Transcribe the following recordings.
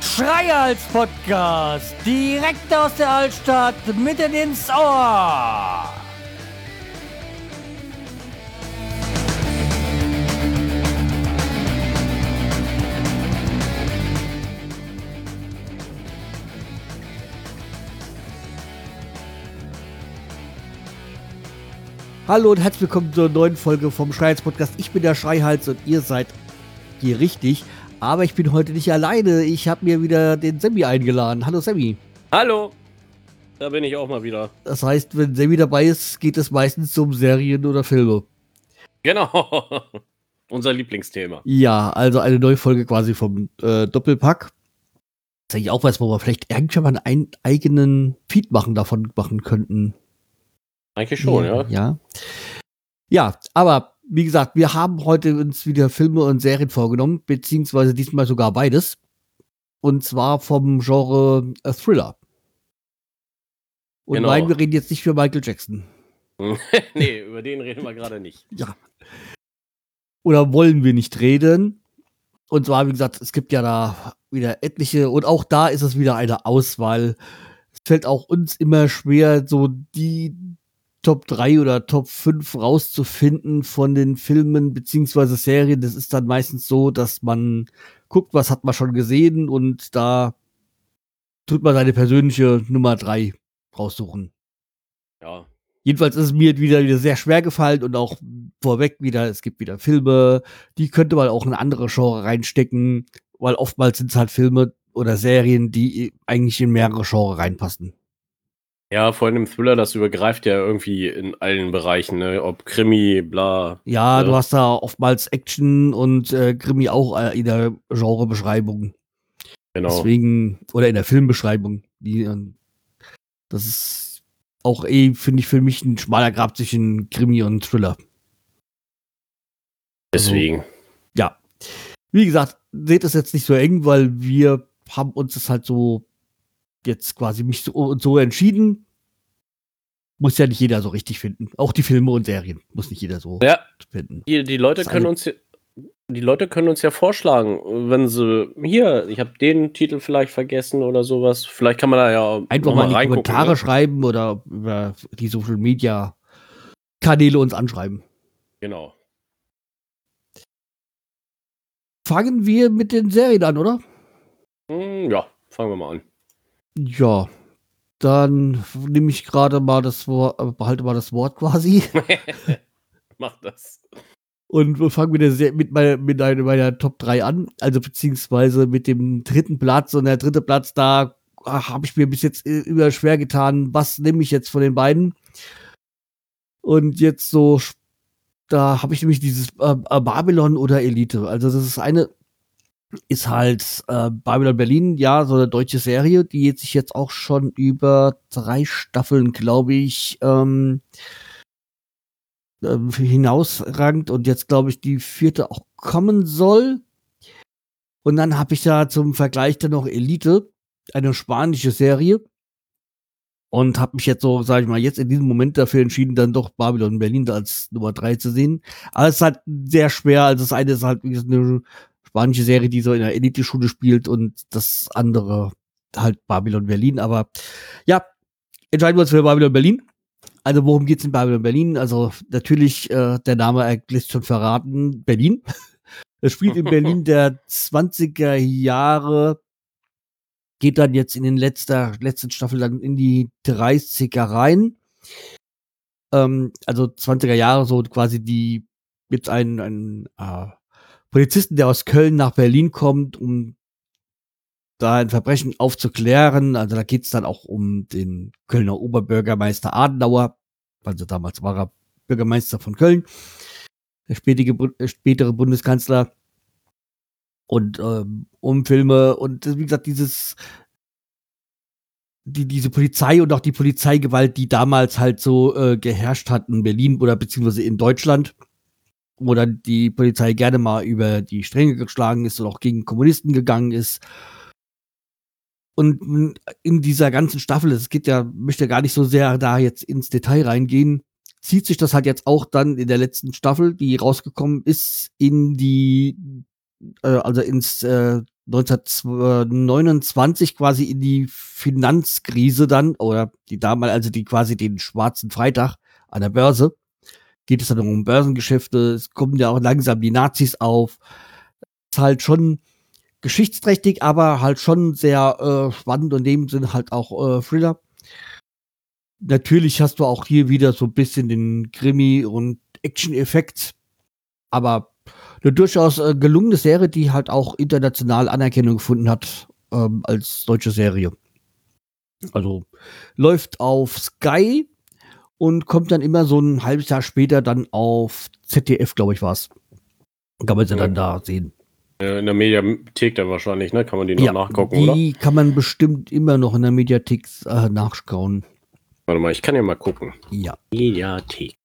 Schreihals Podcast, direkt aus der Altstadt, mitten ins Ohr. Hallo und herzlich willkommen zur neuen Folge vom Schreihals Podcast. Ich bin der Schreihals und ihr seid hier richtig. Aber ich bin heute nicht alleine. Ich habe mir wieder den Sammy eingeladen. Hallo Sammy. Hallo. Da bin ich auch mal wieder. Das heißt, wenn Sammy dabei ist, geht es meistens um Serien oder Filme. Genau. Unser Lieblingsthema. Ja, also eine neue Folge quasi vom äh, Doppelpack. Das ist eigentlich auch was, wo wir vielleicht irgendwann mal einen eigenen Feed machen davon machen könnten. Eigentlich schon, ja. Ja, ja aber wie gesagt, wir haben heute uns wieder Filme und Serien vorgenommen, beziehungsweise diesmal sogar beides. Und zwar vom Genre äh, Thriller. Und Genau. nein, wir reden jetzt nicht für Michael Jackson. nee, über den reden wir gerade nicht. Ja. Oder wollen wir nicht reden? Und zwar, wie gesagt, es gibt ja da wieder etliche und auch da ist es wieder eine Auswahl. Es fällt auch uns immer schwer, so die Top 3 oder Top 5 rauszufinden von den Filmen beziehungsweise Serien. Das ist dann meistens so, dass man guckt, was hat man schon gesehen und da tut man seine persönliche Nummer 3 raussuchen. Ja. Jedenfalls ist es mir wieder, wieder sehr schwer gefallen und auch vorweg wieder, es gibt wieder Filme, die könnte man auch in andere Genre reinstecken, weil oftmals sind es halt Filme oder Serien, die eigentlich in mehrere Genre reinpassen. Ja, vor allem im Thriller, das übergreift ja irgendwie in allen Bereichen, ne? Ob Krimi, bla. Ja, Ja. du hast da oftmals Action und äh, Krimi auch äh, in der Genrebeschreibung. Genau. Deswegen, oder in der Filmbeschreibung. Die, ähm, das ist auch eh, finde ich, für mich ein schmaler Grab zwischen Krimi und Thriller. Deswegen. ja, wie gesagt, seht es jetzt nicht so eng, weil wir haben uns das halt so jetzt quasi nicht so so entschieden. Muss ja nicht jeder so richtig finden. Auch die Filme und Serien muss nicht jeder so Ja, finden. die, die Leute Das können uns ja- die Leute können uns ja vorschlagen, wenn sie hier, ich habe den Titel vielleicht vergessen oder sowas. Vielleicht kann man da ja Einfach mal in die Kommentare ne? schreiben oder über die Social Media Kanäle uns anschreiben. Genau. Fangen wir mit den Serien an, oder? Hm, ja, fangen wir mal an. Ja. Dann nehme ich gerade mal das Wort, äh, behalte mal das Wort quasi. Mach das. Und wir fangen mit, der, mit, meiner, mit meiner Top 3 an, also beziehungsweise mit dem dritten Platz. Und der dritte Platz, da habe ich mir bis jetzt äh, immer schwer getan, was nehme ich jetzt von den beiden. Und jetzt so, da habe ich nämlich dieses äh, äh, Babylon oder Elite. Also das ist eine, ist halt äh, Babylon Berlin, ja, so eine deutsche Serie, die jetzt sich jetzt auch schon über drei Staffeln, glaube ich, ähm, ähm, hinausrangt und jetzt glaube ich die vierte auch kommen soll. Und dann habe ich da zum Vergleich dann noch Elite, eine spanische Serie. Und habe mich jetzt so, sage ich mal, jetzt in diesem Moment dafür entschieden, dann doch Babylon Berlin als Nummer drei zu sehen. Aber es ist halt sehr schwer. Also das eine ist halt wie eine spanische Serie, die so in der Elite-Schule spielt und das andere halt Babylon Berlin. Aber ja, entscheiden wir uns für Babylon Berlin. Also worum geht's in Babylon Berlin? Also natürlich, äh, der Name lässt schon verraten, Berlin. Es spielt in Berlin der 20er Jahre, geht dann jetzt in den letzter, letzten Staffel dann in die 30er rein. Ähm, also 20er Jahre, so quasi die, jetzt einen, einen äh, Polizisten, der aus Köln nach Berlin kommt, um da ein Verbrechen aufzuklären. Also da geht's dann auch um den Kölner Oberbürgermeister Adenauer, also damals war er Bürgermeister von Köln, der spätige, äh, spätere Bundeskanzler. Und ähm, um Filme und wie gesagt, dieses die, diese Polizei und auch die Polizeigewalt, die damals halt so äh, geherrscht hat in Berlin oder beziehungsweise in Deutschland, wo dann die Polizei gerne mal über die Stränge geschlagen ist und auch gegen Kommunisten gegangen ist. Und in dieser ganzen Staffel, es geht ja, möchte gar nicht so sehr da jetzt ins Detail reingehen, zieht sich das halt jetzt auch dann in der letzten Staffel, die rausgekommen ist, in die, äh, also ins äh, 1929 quasi in die Finanzkrise dann, oder die damals, also die quasi den schwarzen Freitag an der Börse, geht es dann um Börsengeschäfte, es kommen ja auch langsam die Nazis auf. Ist halt schon geschichtsträchtig, aber halt schon sehr äh, spannend und in dem Sinne halt auch äh, Thriller. Natürlich hast du auch hier wieder so ein bisschen den Krimi- und Action-Effekt, aber eine durchaus äh, gelungene Serie, die halt auch international Anerkennung gefunden hat ähm, als deutsche Serie. Also läuft auf Sky und kommt dann immer so ein halbes Jahr später dann auf ZDF, glaube ich, war es. Kann man sie ja. dann da sehen. In der Mediathek dann wahrscheinlich, ne? Kann man die noch ja, nachgucken, die oder? Die kann man bestimmt immer noch in der Mediathek äh, nachschauen. Warte mal, ich kann ja mal gucken. Ja. Mediathek.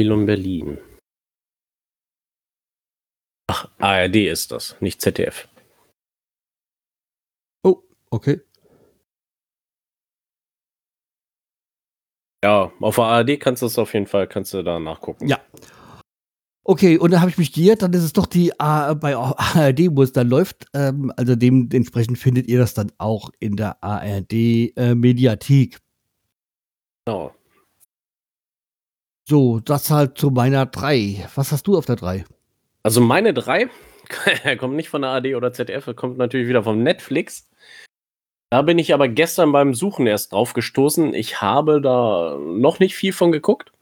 Film Berlin. Ach, ARD ist das, nicht ZDF. Oh, okay. Ja, auf der ARD kannst du es auf jeden Fall, kannst du da nachgucken. Ja. Okay, und dann habe ich mich geirrt, dann ist es doch die A bei ARD, wo es dann läuft. Ähm, also dementsprechend findet ihr das dann auch in der ARD äh, Mediathek. Genau. So, das halt zu meiner 3. Was hast du auf der 3? Also meine 3 kommt nicht von der AD oder ZDF, kommt natürlich wieder von Netflix. Da bin ich aber gestern beim Suchen erst drauf gestoßen. Ich habe da noch nicht viel von geguckt.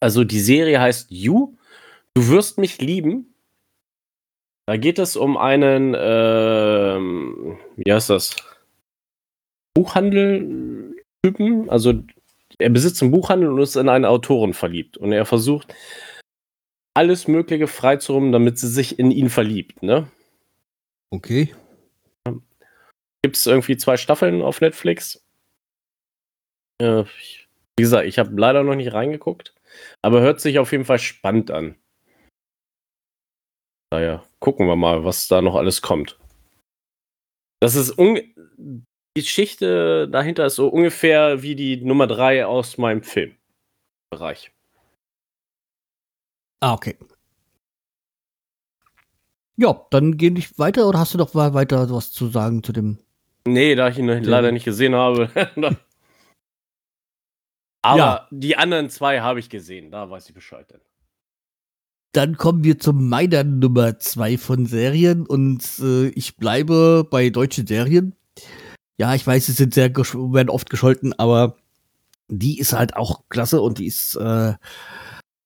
Also die Serie heißt You. Du wirst mich lieben. Da geht es um einen, ähm, wie heißt das? Buchhandel-Typen. Also er besitzt einen Buchhandel und ist in eine Autorin verliebt. Und er versucht, alles Mögliche freizuräumen, damit sie sich in ihn verliebt, ne? Okay. Gibt es irgendwie zwei Staffeln auf Netflix? Äh, wie gesagt, ich habe leider noch nicht reingeguckt, aber hört sich auf jeden Fall spannend an. Naja, gucken wir mal, was da noch alles kommt. Das ist die Geschichte dahinter ist so ungefähr wie die Nummer 3 aus meinem Filmbereich. Ah, okay. Ja, dann gehen ich weiter oder hast du noch weiter was zu sagen zu dem? Nee, da ich ihn dem leider nicht gesehen habe. Aber ja. die anderen zwei habe ich gesehen, da weiß ich Bescheid. Denn. Dann kommen wir zu meiner Nummer 2 von Serien und äh, ich bleibe bei deutschen Serien ja, ich weiß, sie sind sehr, werden oft gescholten, aber die ist halt auch klasse und die ist, äh,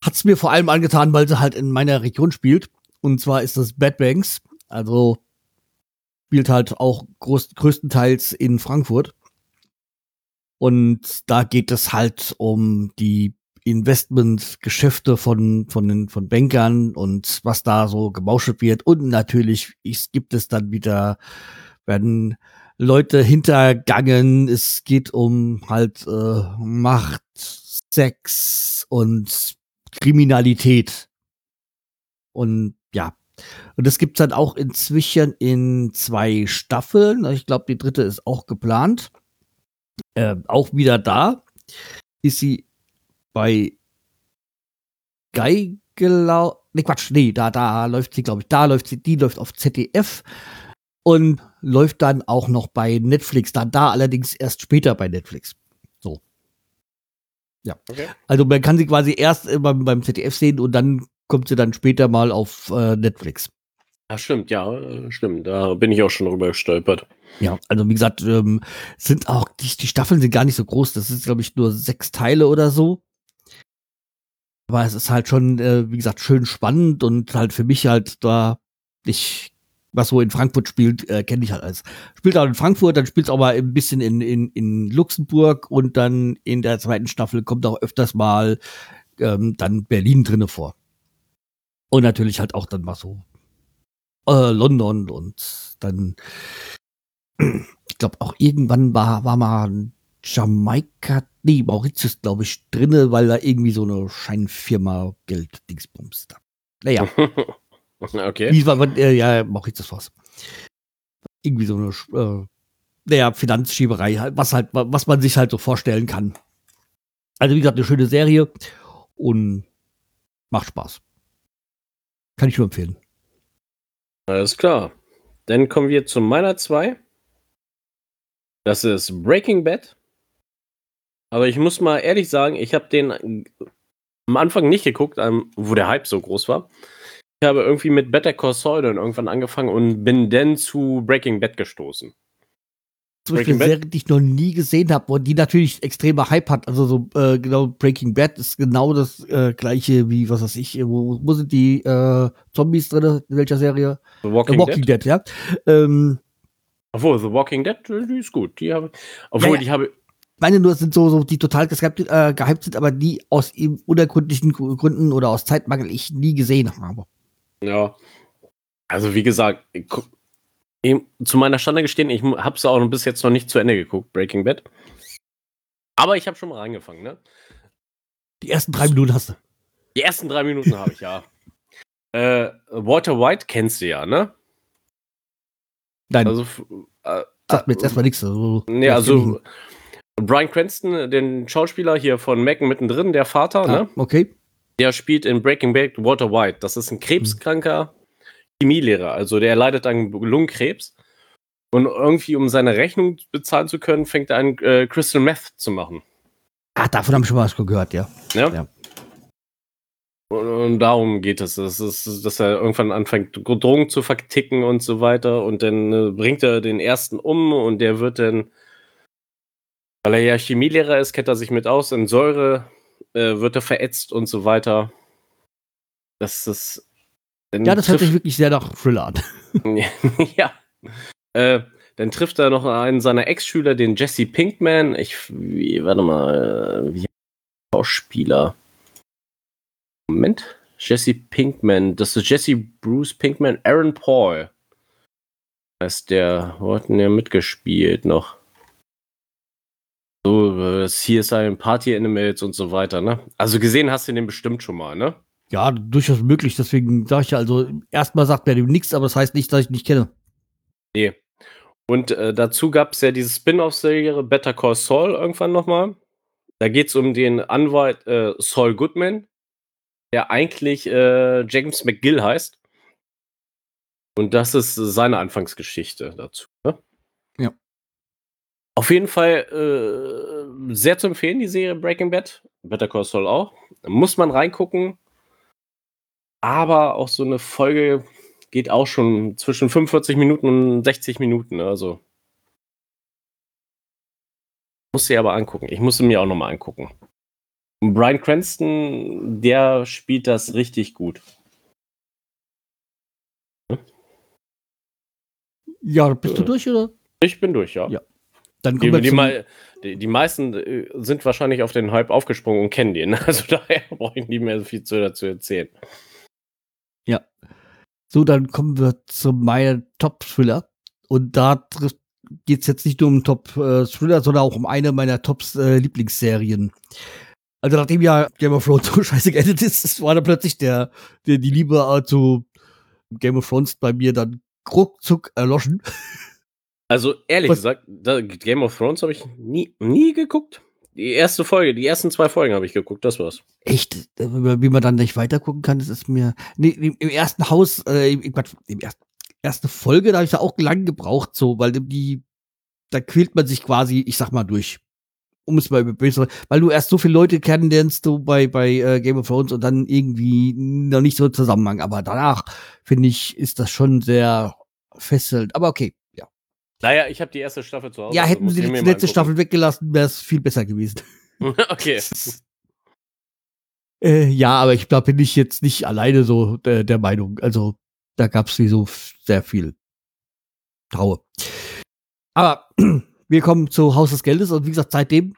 hat's mir vor allem angetan, weil sie halt in meiner Region spielt. Und zwar ist das Bad Banks. Also spielt halt auch groß, größtenteils in Frankfurt. Und da geht es halt um die Investmentgeschäfte von, von den, von Bankern und was da so gemauschelt wird. Und natürlich ist, gibt es dann wieder, werden Leute hintergangen. Es geht um halt äh, Macht, Sex und Kriminalität. Und ja. Und das gibt's dann auch inzwischen in zwei Staffeln. Ich glaube, die dritte ist auch geplant. Äh, auch wieder da. Ist sie bei Geigelau. Ne, Quatsch, nee, da, da läuft sie, glaube ich, da läuft sie, die läuft auf ZDF und läuft dann auch noch bei Netflix, dann da allerdings erst später bei Netflix. So. Ja. Okay. Also man kann sie quasi erst beim, beim ZDF sehen und dann kommt sie dann später mal auf äh, Netflix. Ja, stimmt, ja, äh, stimmt. Da bin ich auch schon drüber gestolpert. Ja, also wie gesagt, ähm, sind auch, die, die Staffeln sind gar nicht so groß. Das ist, glaube ich, nur sechs Teile oder so. Aber es ist halt schon, äh, wie gesagt, schön spannend und halt für mich halt da, ich was so in Frankfurt spielt, äh, kenne ich halt alles. Spielt auch in Frankfurt, dann spielt es auch mal ein bisschen in, in, in Luxemburg und dann in der zweiten Staffel kommt auch öfters mal ähm, dann Berlin drinne vor. Und natürlich halt auch dann mal so äh, London und dann, ich glaube auch irgendwann war, war mal Jamaika, nee, Mauritius, glaube ich, drinne, weil da irgendwie so eine Scheinfirma Geld Dingsbums da. Naja. Okay. Wie war, äh, ja, das was. Irgendwie so eine, äh, naja, Finanzschieberei, was halt, was man sich halt so vorstellen kann. Also wie gesagt, eine schöne Serie und macht Spaß. Kann ich nur empfehlen. Alles klar. Dann kommen wir zu meiner 2. Das ist Breaking Bad. Aber ich muss mal ehrlich sagen, ich habe den am Anfang nicht geguckt, wo der Hype so groß war. Ich habe irgendwie mit Better Call Saul dann irgendwann angefangen und bin dann zu Breaking Bad gestoßen zum Beispiel eine Serie, die ich noch nie gesehen habe und die natürlich extremer Hype hat. Also so äh, genau Breaking Bad ist genau das äh, gleiche wie, was weiß ich, wo, wo sind die äh, Zombies drin? In welcher Serie? The Walking, The Walking Dead. Dead, ja. Ähm, obwohl, The Walking Dead, die ist gut. Die habe, obwohl, ja, die habe meine nur, sind so, so die total gehypt, äh, gehypt sind, aber die aus unergründlichen Gründen oder aus Zeitmangel ich nie gesehen habe. Ja. Also wie gesagt, zu meiner Schande gestehen, ich habe es auch bis jetzt noch nicht zu Ende geguckt, Breaking Bad. Aber ich habe schon mal reingefangen, ne? Die ersten drei Minuten hast du. Die ersten drei Minuten habe ich, ja. Äh, Walter White kennst du ja, ne? Nein. Also, äh, Sagt mir jetzt erstmal nichts. Also, nee, also Brian Cranston, den Schauspieler hier von Mecken mittendrin, der Vater, ah, ne? Okay. Der spielt in Breaking Bad Walter White. Das ist ein krebskranker Chemielehrer. Also der leidet an Lungenkrebs. Und irgendwie, um seine Rechnung bezahlen zu können, fängt er an, äh, Crystal Meth zu machen. Ah, davon habe ich schon mal was gehört, ja. Ja. ja. Und, und, darum geht es. Das ist, dass er irgendwann anfängt, Drogen zu verticken und so weiter. Und dann äh, bringt er den ersten um und der wird dann, weil er ja Chemielehrer ist, kennt er sich mit aus, in Säure äh, wird er verätzt und so weiter. Das ist dann ja, das hört sich wirklich sehr nach Thriller an. ja. Äh, dann trifft er noch einen seiner Ex-Schüler, den Jesse Pinkman. Ich, wie, warte mal, äh, wie Schauspieler. Moment. Jesse Pinkman. Das ist Jesse Bruce Pinkman. Aaron Paul. Heißt der, wo hat denn der mitgespielt noch? So, äh, CSI Party Animals und so weiter, ne? Also gesehen hast du den bestimmt schon mal, ne? Ja, durchaus möglich. Deswegen sage ich ja, also erstmal sagt mir dem nichts, aber das heißt nicht, dass ich nicht kenne. Nee. Und äh, dazu gab es ja diese Spin-off-Serie Better Call Saul irgendwann nochmal. Da geht es um den Anwalt äh, Saul Goodman, der eigentlich äh, James McGill heißt. Und das ist seine Anfangsgeschichte dazu. Ne? Ja. Auf jeden Fall äh, sehr zu empfehlen, die Serie Breaking Bad. Better Call Saul auch. Da muss man reingucken aber auch so eine Folge geht auch schon zwischen 45 Minuten und 60 Minuten. Ne? Also muss sie aber angucken. Ich muss sie mir auch nochmal angucken. Und Brian Cranston, der spielt das richtig gut. Ja, bist du äh, durch, oder? Ich bin durch, ja. ja. Dann die, die, die, die, meisten äh, sind wahrscheinlich auf den Hype aufgesprungen und kennen den. Also daher brauche ich nicht mehr so viel dazu erzählen. Ja. So, dann kommen wir zu meinem Top-Thriller. Und da geht es jetzt nicht nur um Top-Thriller, sondern auch um eine meiner Top-Lieblingsserien. Also nachdem ja Game of Thrones so scheiße geendet ist, war dann plötzlich der, der die Liebe äh, zu Game of Thrones bei mir dann ruckzuck erloschen. Also ehrlich Was? gesagt, Game of Thrones habe ich nie, nie geguckt. Die erste Folge, die ersten zwei Folgen habe ich geguckt, das war's. Echt? Wie man dann nicht weitergucken kann, das ist mir. Nee, im ersten Haus, äh, im, ersten, erste Folge, da habe ich ja auch lang gebraucht, so, weil die, da quält man sich quasi, ich sag mal, durch. Um es mal böse, weil du erst so viele Leute kennenlernst, du bei, bei äh, Game of Thrones und dann irgendwie noch nicht so Zusammenhang. Aber danach, finde ich, ist das schon sehr fesselnd. Aber okay, naja, ich habe die erste Staffel zu Hause. Ja, hätten sie die letzte Staffel weggelassen, wäre es viel besser gewesen. okay. äh, ja, aber ich glaube, bin ich jetzt nicht alleine so der, der Meinung. Also, da gab es so sehr viel Traue. Aber wir kommen zu Haus des Geldes und wie gesagt, seitdem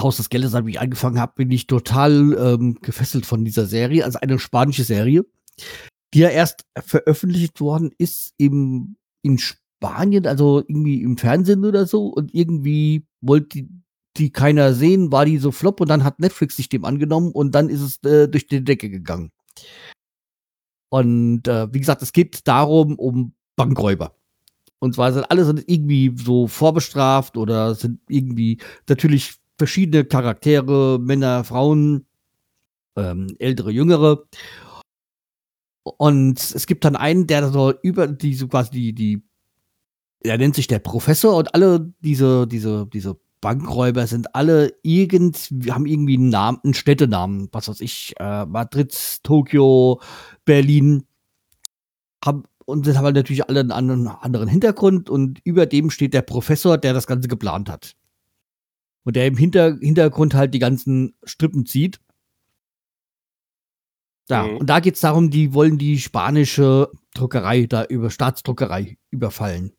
Haus des Geldes, als ich angefangen habe, bin ich total ähm, gefesselt von dieser Serie. Also eine spanische Serie, die ja erst veröffentlicht worden ist im, in Spanien Spanien, also irgendwie im Fernsehen oder so und irgendwie wollte die, die keiner sehen, war die so flop und dann hat Netflix sich dem angenommen und dann ist es äh, durch die Decke gegangen. Und äh, wie gesagt, es geht darum, um Bankräuber. Und zwar sind alle sind irgendwie so vorbestraft oder sind irgendwie natürlich verschiedene Charaktere, Männer, Frauen, ähm, ältere, jüngere. Und es gibt dann einen, der so über die so quasi die, die, er nennt sich der Professor und alle diese, diese, diese Bankräuber sind alle irgend, haben irgendwie einen Namen, einen Städtenamen, was weiß ich, äh, Madrid, Tokio, Berlin, haben, und sind halt natürlich alle einen anderen, anderen Hintergrund und über dem steht der Professor, der das Ganze geplant hat. Und der im Hinter Hintergrund halt die ganzen Strippen zieht. Ja, mhm. und da geht es darum, die wollen die spanische Druckerei da über Staatsdruckerei überfallen.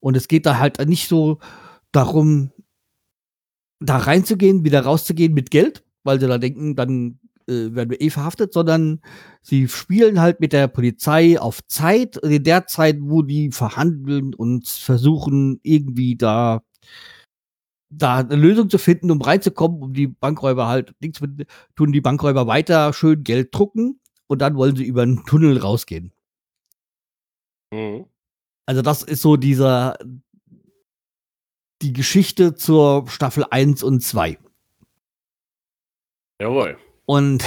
Und es geht da halt nicht so darum, da reinzugehen, wieder rauszugehen mit Geld, weil sie da denken, dann äh, werden wir eh verhaftet, sondern sie spielen halt mit der Polizei auf Zeit, in der Zeit, wo die verhandeln und versuchen, irgendwie da da eine Lösung zu finden, um reinzukommen, um die Bankräuber halt, nichts mit, tun die Bankräuber weiter schön Geld drucken und dann wollen sie über einen Tunnel rausgehen. Mhm. Also das ist so dieser, die Geschichte zur Staffel 1 und 2. Jawohl. Und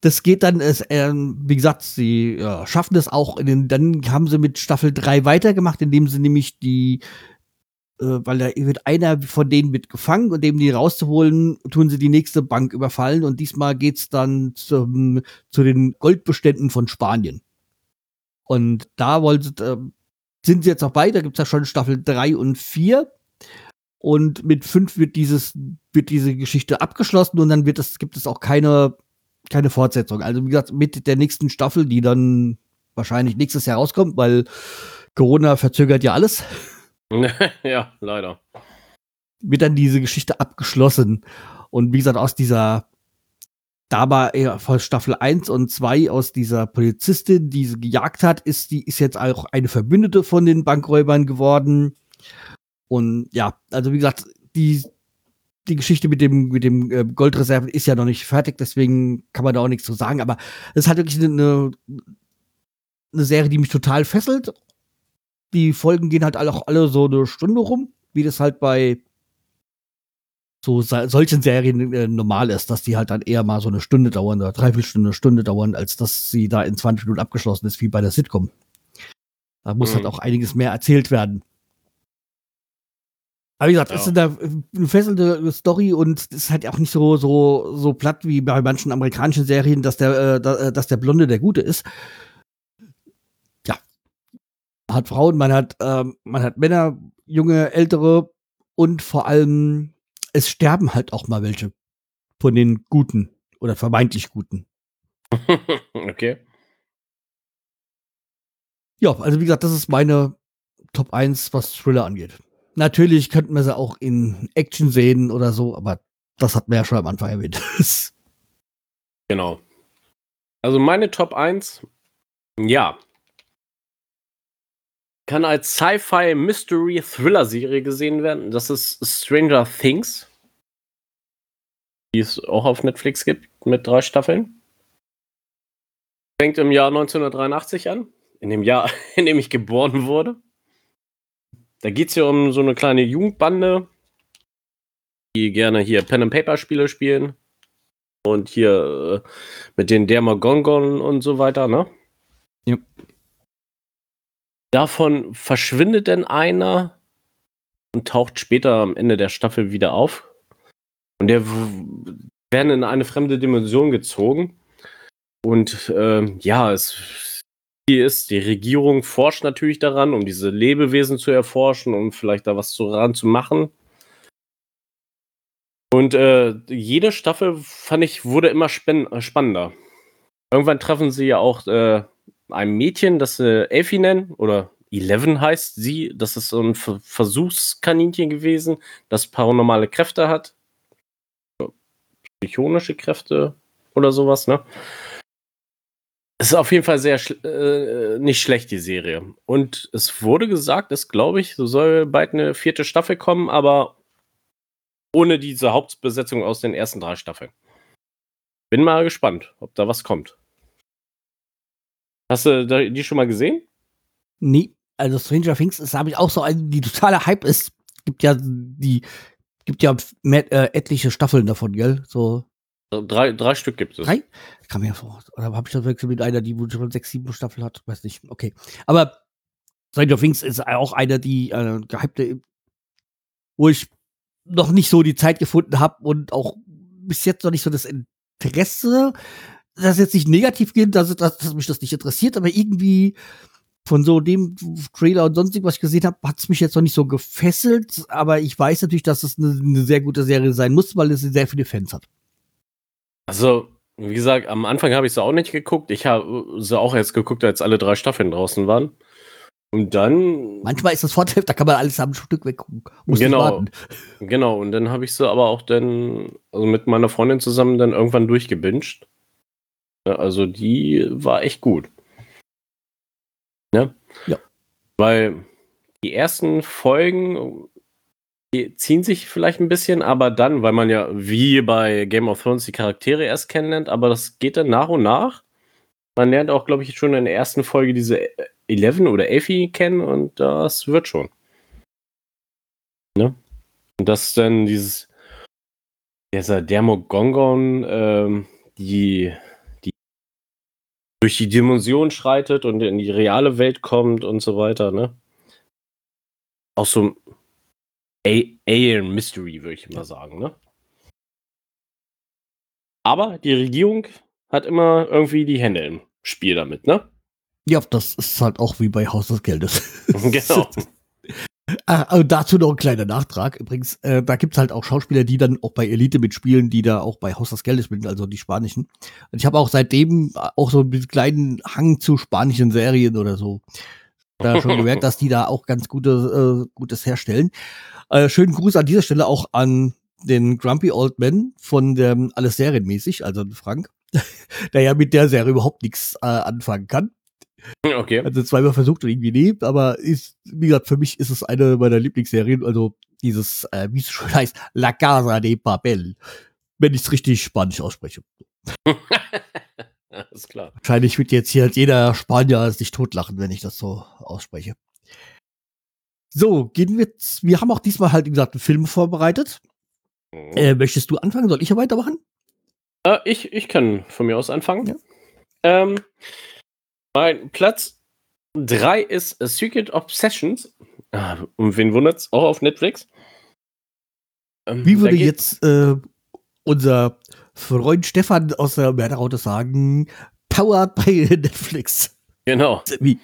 das geht dann, es, äh, wie gesagt, sie ja, schaffen das auch. In den, dann haben sie mit Staffel 3 weitergemacht, indem sie nämlich die, äh, weil da wird einer von denen wird gefangen und dem die rauszuholen, tun sie die nächste Bank überfallen und diesmal geht's dann zum, zu den Goldbeständen von Spanien. Und da wollen sie, äh, sind sie jetzt auch bei, da gibt's ja schon Staffel 3 und 4. Und mit 5 wird dieses, wird diese Geschichte abgeschlossen und dann wird es, gibt es auch keine, keine Fortsetzung. Also, wie gesagt, mit der nächsten Staffel, die dann wahrscheinlich nächstes Jahr rauskommt, weil Corona verzögert ja alles. ja, leider. Wird dann diese Geschichte abgeschlossen. Und wie gesagt, aus dieser da war er von Staffel 1 und 2 aus dieser Polizistin, die sie gejagt hat, ist, die ist jetzt auch eine Verbündete von den Bankräubern geworden. Und ja, also wie gesagt, die, die Geschichte mit dem, mit dem äh, Goldreserven ist ja noch nicht fertig, deswegen kann man da auch nichts zu sagen, aber es halt wirklich eine, eine Serie, die mich total fesselt. Die Folgen gehen halt auch alle so eine Stunde rum, wie das halt bei so solchen Serien äh, normal ist, dass die halt dann eher mal so eine Stunde dauern oder dreiviertel Stunde, eine Stunde dauern, als dass sie da in 20 Minuten abgeschlossen ist, wie bei der Sitcom. Da muss halt mhm. halt auch einiges mehr erzählt werden. Aber wie gesagt, ja. es ist eine, eine fesselnde Story und es ist halt auch nicht so, so, so platt wie bei manchen amerikanischen Serien, dass der, äh, äh dass der Blonde der Gute ist. Ja. Man hat Frauen, man hat, äh, man hat Männer, junge, ältere und vor allem es sterben halt auch mal welche von den Guten oder vermeintlich Guten. okay. Ja, also wie gesagt, das ist meine Top 1, was Thriller angeht. Natürlich könnten wir sie auch in Action sehen oder so, aber das hat wir ja schon am Anfang erwähnt. genau. Also meine Top 1, ja. Kann als Sci-Fi Mystery Thriller Serie gesehen werden. Das ist Stranger Things. Die es auch auf Netflix gibt mit drei Staffeln. Fängt im Jahr 1983 an. In dem Jahr, in dem ich geboren wurde. Da geht es ja um so eine kleine Jugendbande, die gerne hier Pen and Paper Spiele spielen und hier äh, mit den Dermagongon und so weiter, ne? Davon verschwindet denn einer und taucht später am Ende der Staffel wieder auf. Und der werden in eine fremde Dimension gezogen. Und äh, ja, es ist, die Regierung forscht natürlich daran, um diese Lebewesen zu erforschen, um vielleicht da was daran zu machen. Und äh, jede Staffel, fand ich, wurde immer spannender. Irgendwann treffen sie ja auch äh, ein Mädchen, das äh, Elfie nennen, oder Eleven heißt sie. Das ist so ein Versuchskaninchen gewesen, das paranormale Kräfte hat. Psychonische Kräfte oder sowas, ne? Es ist auf jeden Fall sehr schl äh, nicht schlecht, die Serie. Und es wurde gesagt, es glaube ich, so soll bald eine vierte Staffel kommen, aber ohne diese Hauptbesetzung aus den ersten drei Staffeln. Bin mal gespannt, ob da was kommt. Hast du die schon mal gesehen? Nee, also Stranger Things ist, habe ich auch so eine, die totale Hype ist. Gibt ja die, gibt ja mehr, äh, etliche Staffeln davon, gell? So. Drei, drei Stück gibt es. Drei? Kam mir vor. Oder habe ich das wechselt mit einer, die schon sechs, sieben Staffeln hat? Weiß nicht. Okay. Aber Stranger Things ist auch eine, die äh, gehypte, wo ich noch nicht so die Zeit gefunden habe und auch bis jetzt noch nicht so das Interesse, das jetzt nicht negativ geht, dass, dass, dass mich das nicht interessiert, aber irgendwie von so dem Trailer und sonst was ich gesehen habe, hat es mich jetzt noch nicht so gefesselt, aber ich weiß natürlich, dass es eine, eine sehr gute Serie sein muss, weil es sehr viele Fans hat. Also, wie gesagt, am Anfang habe ich sie auch nicht geguckt. Ich habe sie auch erst geguckt, als alle drei Staffeln draußen waren. Und dann. Manchmal ist das Vorteil, da kann man alles am Stück weggucken. Muss genau. Genau. Und dann habe ich sie aber auch dann, also mit meiner Freundin zusammen dann irgendwann durchgebinged. Also die war echt gut. Ne? Ja. Weil die ersten Folgen die ziehen sich vielleicht ein bisschen, aber dann, weil man ja wie bei Game of Thrones die Charaktere erst kennenlernt, aber das geht dann nach und nach. Man lernt auch, glaube ich, schon in der ersten Folge diese Eleven oder Effie kennen und das wird schon. Ne? Und das dann dieses, dieser Dermogongon, ähm, die durch die Dimension schreitet und in die reale Welt kommt und so weiter, ne? Auch so Alien Mystery, würde ich mal sagen, ne? Aber die Regierung hat immer irgendwie die Hände im Spiel damit, ne? Ja, das ist halt auch wie bei Haus des Geldes. genau. Ah, also dazu noch ein kleiner Nachtrag. Übrigens, äh, da gibt's halt auch Schauspieler, die dann auch bei Elite mitspielen, die da auch bei Haus des Geldes mitspielen, also die spanischen. Und ich habe auch seitdem auch so einen kleinen Hang zu spanischen Serien oder so. Da schon gemerkt, dass die da auch ganz gute, äh, Gutes herstellen. Äh, schönen Gruß an dieser Stelle auch an den Grumpy Old Man von dem Alles Serienmäßig, also Frank, der ja mit der Serie überhaupt nichts äh, anfangen kann. Okay. Also zweimal versucht und irgendwie lebt, aber ist, wie gesagt, für mich ist es eine meiner Lieblingsserien, also dieses, äh, wie es schon heißt, La Casa de Papel, wenn ich es richtig spanisch ausspreche. Alles klar. Wahrscheinlich wird jetzt hier jeder Spanier sich totlachen, wenn ich das so ausspreche. So, gehen wir, wir haben auch diesmal halt, wie gesagt, einen Film vorbereitet. Mhm. Äh, möchtest du anfangen? Soll ich ja weitermachen? Äh, ich, ich kann von mir aus anfangen. Ja. Ähm, mein Platz 3 ist A Secret Obsessions. Ah, und wen wundert's? Auch auf Netflix. Ähm, Wie würde jetzt äh, unser Freund Stefan aus der Mörderraute sagen? Powered by Netflix. Genau. Wie?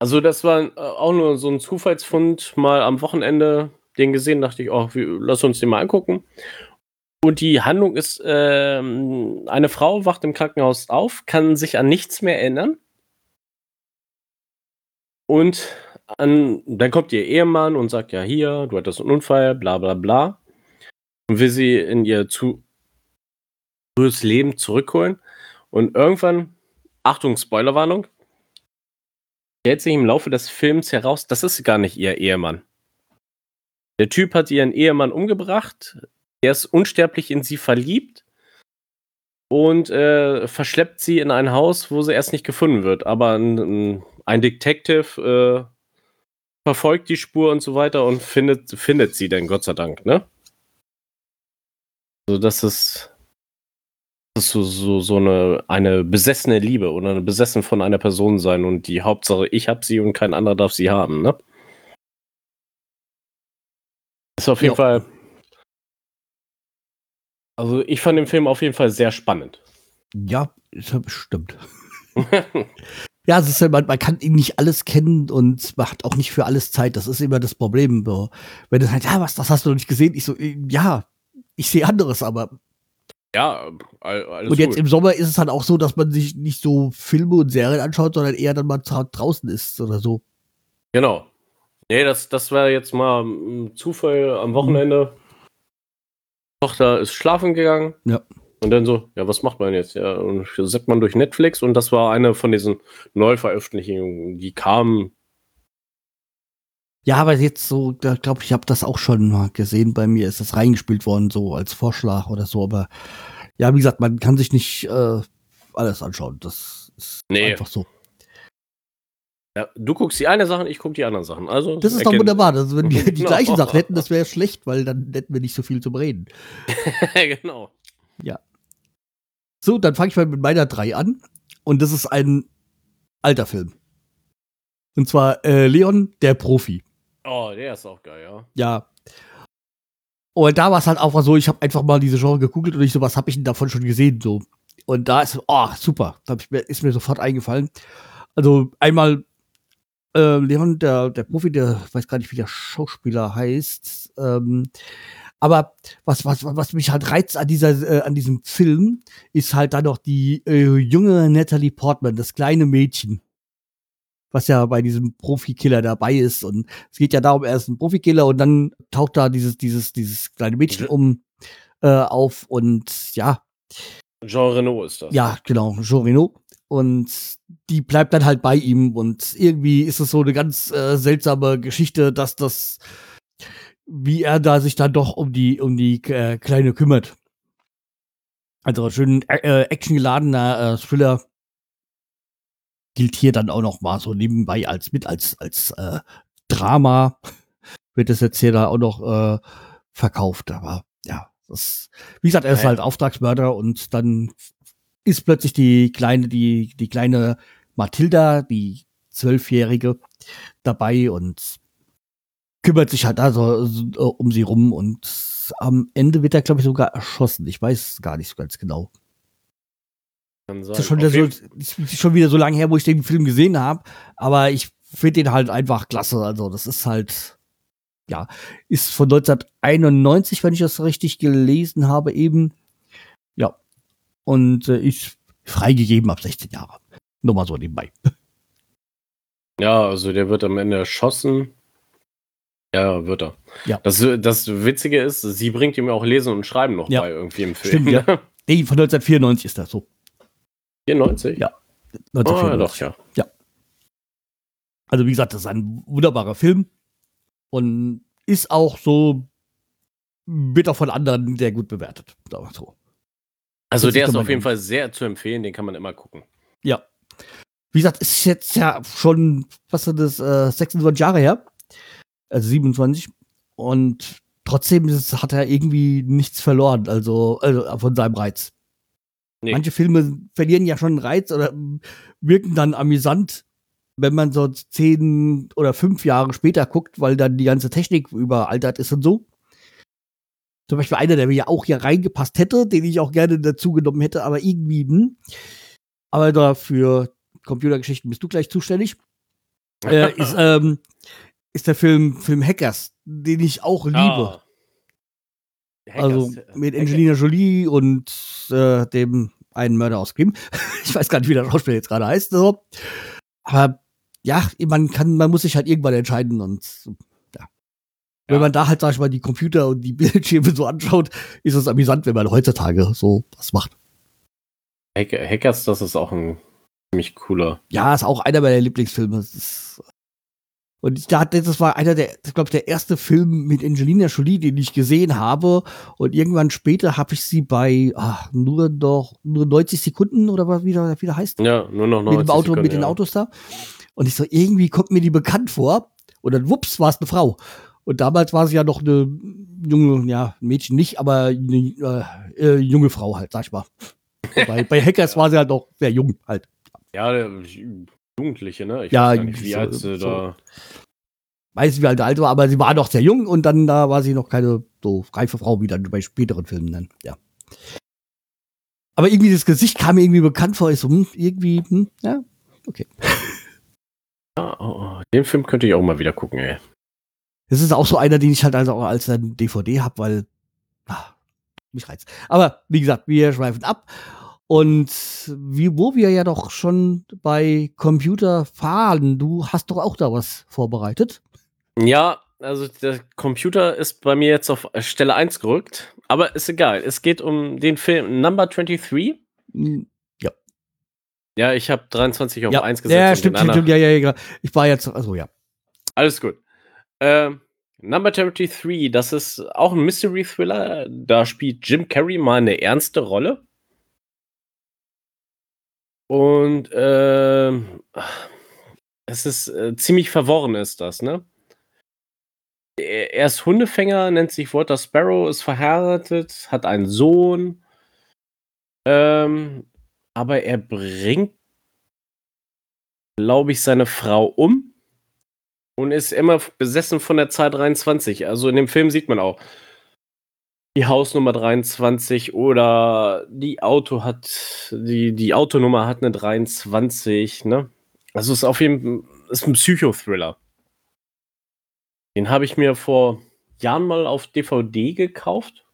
Also, das war äh, auch nur so ein Zufallsfund. Mal am Wochenende den gesehen, dachte ich, oh, lass uns den mal angucken. Und die Handlung ist, ähm, eine Frau wacht im Krankenhaus auf, kann sich an nichts mehr erinnern. Und an, dann kommt ihr Ehemann und sagt, ja, hier, du hattest einen Unfall, bla bla bla. Und will sie in ihr zu frühes Leben zurückholen. Und irgendwann, Achtung, Spoilerwarnung, stellt sich im Laufe des Films heraus, das ist gar nicht ihr Ehemann. Der Typ hat ihren Ehemann umgebracht, er ist unsterblich in sie verliebt und äh, verschleppt sie in ein Haus, wo sie erst nicht gefunden wird. Aber ein, ein Detective äh, verfolgt die Spur und so weiter und findet, findet sie dann, Gott sei Dank, ne? So, das ist, das ist so, so, so eine, eine besessene Liebe oder eine besessen von einer Person sein und die Hauptsache, ich hab sie und kein anderer darf sie haben, ne? Das ist auf jeden jo. Fall also ich fand den Film auf jeden Fall sehr spannend. Ja, ist ja es ist ja, man, man kann ihn nicht alles kennen und man hat auch nicht für alles Zeit. Das ist immer das Problem. Wenn du halt, ja, was, das hast du noch nicht gesehen? Ich so, äh, ja, ich sehe anderes, aber. Ja, alles Und jetzt gut. im Sommer ist es halt auch so, dass man sich nicht so Filme und Serien anschaut, sondern eher dann mal draußen ist oder so. Genau. Nee, das, das war jetzt mal ein Zufall am Wochenende. Tochter ist schlafen gegangen. Ja. Und dann so, ja, was macht man jetzt? Ja, und sagt man durch Netflix und das war eine von diesen Neuveröffentlichungen, die kamen. Ja, aber jetzt so, da glaube ich, ich habe das auch schon mal gesehen. Bei mir ist das reingespielt worden, so als Vorschlag oder so. Aber ja, wie gesagt, man kann sich nicht äh, alles anschauen. Das ist nee. einfach so. Ja, du guckst die eine Sache, ich gucke die anderen Sachen. Also, Das ist doch wunderbar. Also, wenn wir die gleichen Sachen hätten, das wäre schlecht, weil dann hätten wir nicht so viel zum Reden. genau. So, dann fange ich mal mit meiner drei an. Und das ist ein alter Film. Und zwar äh, Leon, der Profi. Oh, der ist auch geil, ja. Ja. Und da war es halt auch mal so, ich habe einfach mal diese Genre gegoogelt und ich so, was habe ich denn davon schon gesehen? So. Und da ist, oh, super. Da hab ich mir, ist mir sofort eingefallen. Also einmal äh, Leon, der, der Profi, der weiß gar nicht, wie der Schauspieler heißt. Ähm, aber was, was, was mich halt reizt an, dieser, äh, an diesem Film, ist halt dann noch die äh, junge Natalie Portman, das kleine Mädchen. Was ja bei diesem Profikiller dabei ist. Und es geht ja darum, er ist ein Profikiller und dann taucht da dieses, dieses, dieses kleine Mädchen um äh, auf und ja, Jean Renault ist das. ja, genau, Jean Reno. Und die bleibt dann halt bei ihm. Und irgendwie ist es so eine ganz äh, seltsame Geschichte, dass das, wie er da sich dann doch um die, um die äh, Kleine kümmert. Also schön äh, actiongeladener äh, Thriller gilt hier dann auch noch mal so nebenbei als mit als als äh, Drama wird es jetzt hier da auch noch äh, verkauft. Aber ja, das, wie gesagt, er ist halt Auftragsmörder und dann ist plötzlich die kleine, die, die kleine Mathilda, die Zwölfjährige, dabei und kümmert sich halt also so, um sie rum und am Ende wird er, glaube ich, sogar erschossen. Ich weiß gar nicht so ganz genau. Das ist schon, jeden- so, ist schon wieder so lange her, wo ich den Film gesehen habe, aber ich finde den halt einfach klasse. Also, das ist halt, ja, ist von 1991, wenn ich das richtig gelesen habe, eben. Ja. Und äh, ist freigegeben ab 16 Jahre. Nur mal so nebenbei. Ja, also der wird am Ende erschossen. Ja, wird er. Ja. Das, das Witzige ist, sie bringt ihm ja auch Lesen und Schreiben noch Ja. bei irgendwie im Film. Stimmt, ja. Nee, von 1994 ist das so. 94? Ja. Oh, ja, 1994. doch, ja. Also, wie gesagt, das ist ein wunderbarer Film und ist auch so, wird auch von anderen sehr gut bewertet. Sagen wir so. Also der ist auf jeden Fall sehr zu empfehlen, den kann man immer gucken. Ja. Wie gesagt, ist jetzt ja schon, was ist das, äh, 26 Jahre her. Also 27. Und trotzdem ist, hat er irgendwie nichts verloren, also, also von seinem Reiz. Nee. Manche Filme verlieren ja schon einen Reiz oder wirken dann amüsant, wenn man so zehn oder fünf Jahre später guckt, weil dann die ganze Technik überaltert ist und so. Zum Beispiel einer, der mir ja auch hier reingepasst hätte, den ich auch gerne dazu genommen hätte, aber irgendwie, hm. Aber da für Computergeschichten bist du gleich zuständig. äh, ist, ähm, ist der Film, Film Hackers, den ich auch liebe. Ah. Also äh, mit Angelina Jolie und äh, dem einen Mörder aus Grimm. ich weiß gar nicht, wie der Schauspieler jetzt gerade heißt. So. Aber ja, man kann, man muss sich halt irgendwann entscheiden und ja. Wenn man da halt, sag ich mal, die Computer und die Bildschirme so anschaut, ist es amüsant, wenn man heutzutage so was macht. Hacker, Hackers, das ist auch ein ziemlich cooler. Ja, ist auch einer meiner Lieblingsfilme. Ist, und ich dachte, das war einer der, ich glaube, der erste Film mit Angelina Jolie, den ich gesehen habe. Und irgendwann später habe ich sie bei ach, nur noch nur 90 Sekunden oder was wieder, wieder heißt. Ja, nur noch 90 mit dem Auto, Sekunden, mit den ja. Autos da. Und ich so, irgendwie kommt mir die bekannt vor. Und dann, wups, war es eine Frau. Und damals war sie ja noch eine junge, ja, Mädchen nicht, aber eine äh, äh, junge Frau halt, sag ich mal. bei, bei Hackers war sie halt noch sehr jung halt. Ja, Jugendliche, ne? Ich Ja, weiß nicht, wie so- alt sie so. da. weiß nicht, wie alt alt war, aber sie war noch sehr jung und dann da war sie noch keine so reife Frau wie dann bei späteren Filmen dann, ja. Aber irgendwie das Gesicht kam mir irgendwie bekannt vor, ich so, hm, irgendwie, hm, ja, okay. Ah, oh, oh, den Film könnte ich auch mal wieder gucken, ey. Das ist auch so einer, den ich halt also auch als ein DVD hab, weil ah, mich reizt. Aber wie gesagt, wir schweifen ab. Und wie, wo wir ja doch schon bei Computer fahren, du hast doch auch da was vorbereitet. Ja, also der Computer ist bei mir jetzt auf Stelle 1 gerückt, aber ist egal. Es geht um den Film Number 23. Hm, Ja, ich habe 23 auf ja, 1 gesetzt. ja stimmt, stimmt, ja, ja, ja. Ich war jetzt, also ja. Alles gut. Ähm, Number 23, das ist auch ein Mystery-Thriller. Da spielt Jim Carrey mal eine ernste Rolle. Und ähm, es ist äh, ziemlich verworren, ist das, ne? Er er ist Hundefänger, nennt sich Walter Sparrow, ist verheiratet, hat einen Sohn. Ähm, aber er bringt, glaube ich, seine Frau um und ist immer besessen von der Zahl 23. Also in dem Film sieht man auch die Hausnummer 23 oder die Auto hat, die, die Autonummer hat eine 23, ne? Also ist auf jeden Fall ist ein Psychothriller. Den habe ich mir vor Jahren mal auf DVD gekauft.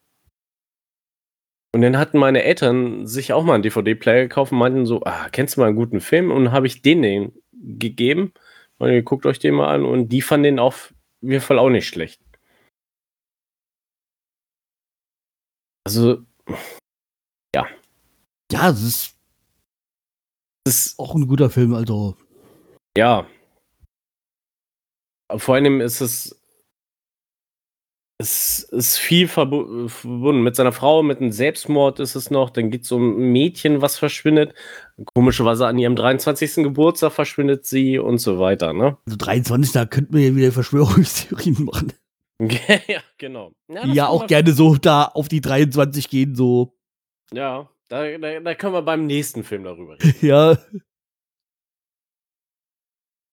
Und dann hatten meine Eltern sich auch mal einen DVD-Player gekauft und meinten so, ah, kennst du mal einen guten Film? Und habe ich den, den gegeben. Und ihr guckt euch den mal an. Und die fanden den auf jeden Fall auch nicht schlecht. Also, ja. Ja, es ist, Das ist, auch ein guter Film, also. ja. Vor allem ist es, es ist viel verbu verbunden. Mit seiner Frau, mit einem Selbstmord ist es noch. Dann geht es um ein Mädchen, was verschwindet. Komischerweise an ihrem 23. Geburtstag verschwindet sie und so weiter, ne? Also 23, da könnten wir ja wieder Verschwörungstheorien machen. ja, genau. Ja, ja auch gerne so da auf die 23 gehen, so. Ja, da, da, da können wir beim nächsten Film darüber reden. Ja,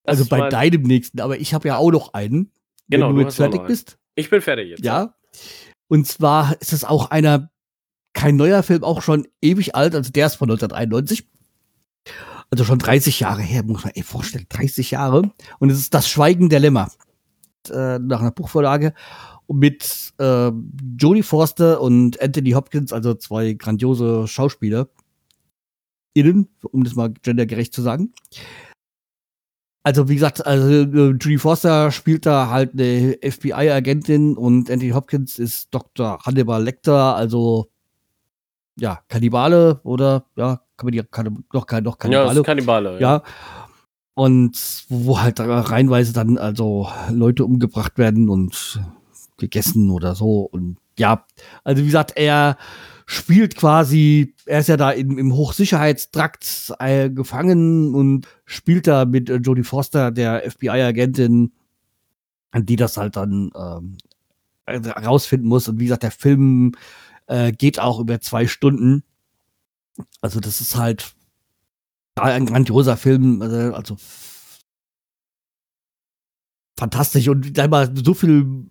Das also bei deinem nächsten, aber ich habe ja auch noch einen. Genau, wenn du du jetzt fertig bist. Ich bin fertig jetzt. Ja. Und zwar ist es auch einer, kein neuer Film, auch schon ewig alt, also der ist von 1991. Also schon 30 Jahre her, muss man ey vorstellen, 30 Jahre. Und es ist Das Schweigen der Lämmer. Äh, nach einer Buchvorlage. Mit äh, Jodie Forster und Anthony Hopkins, also zwei grandiose Schauspieler. Innen, um das mal gendergerecht zu sagen. Also, wie gesagt, also äh, Judy Foster spielt da halt eine FBI-Agentin und Anthony Hopkins ist Dr. Hannibal Lecter, also ja, Kannibale oder ja, kann man die kann, doch kein doch Ja, Kannibale. ist Kannibale. ja. Und wo halt reinweise dann also Leute umgebracht werden und gegessen oder so. Und ja, also wie gesagt, er spielt quasi, er ist ja da im, im Hochsicherheitstrakt äh, gefangen und spielt da mit äh, Jodie Foster, der FBI-Agentin, die das halt dann ähm, rausfinden muss. Und wie gesagt, der Film äh, geht auch über zwei Stunden. Also das ist halt ein grandioser Film, äh, also fantastisch und sag mal, so viel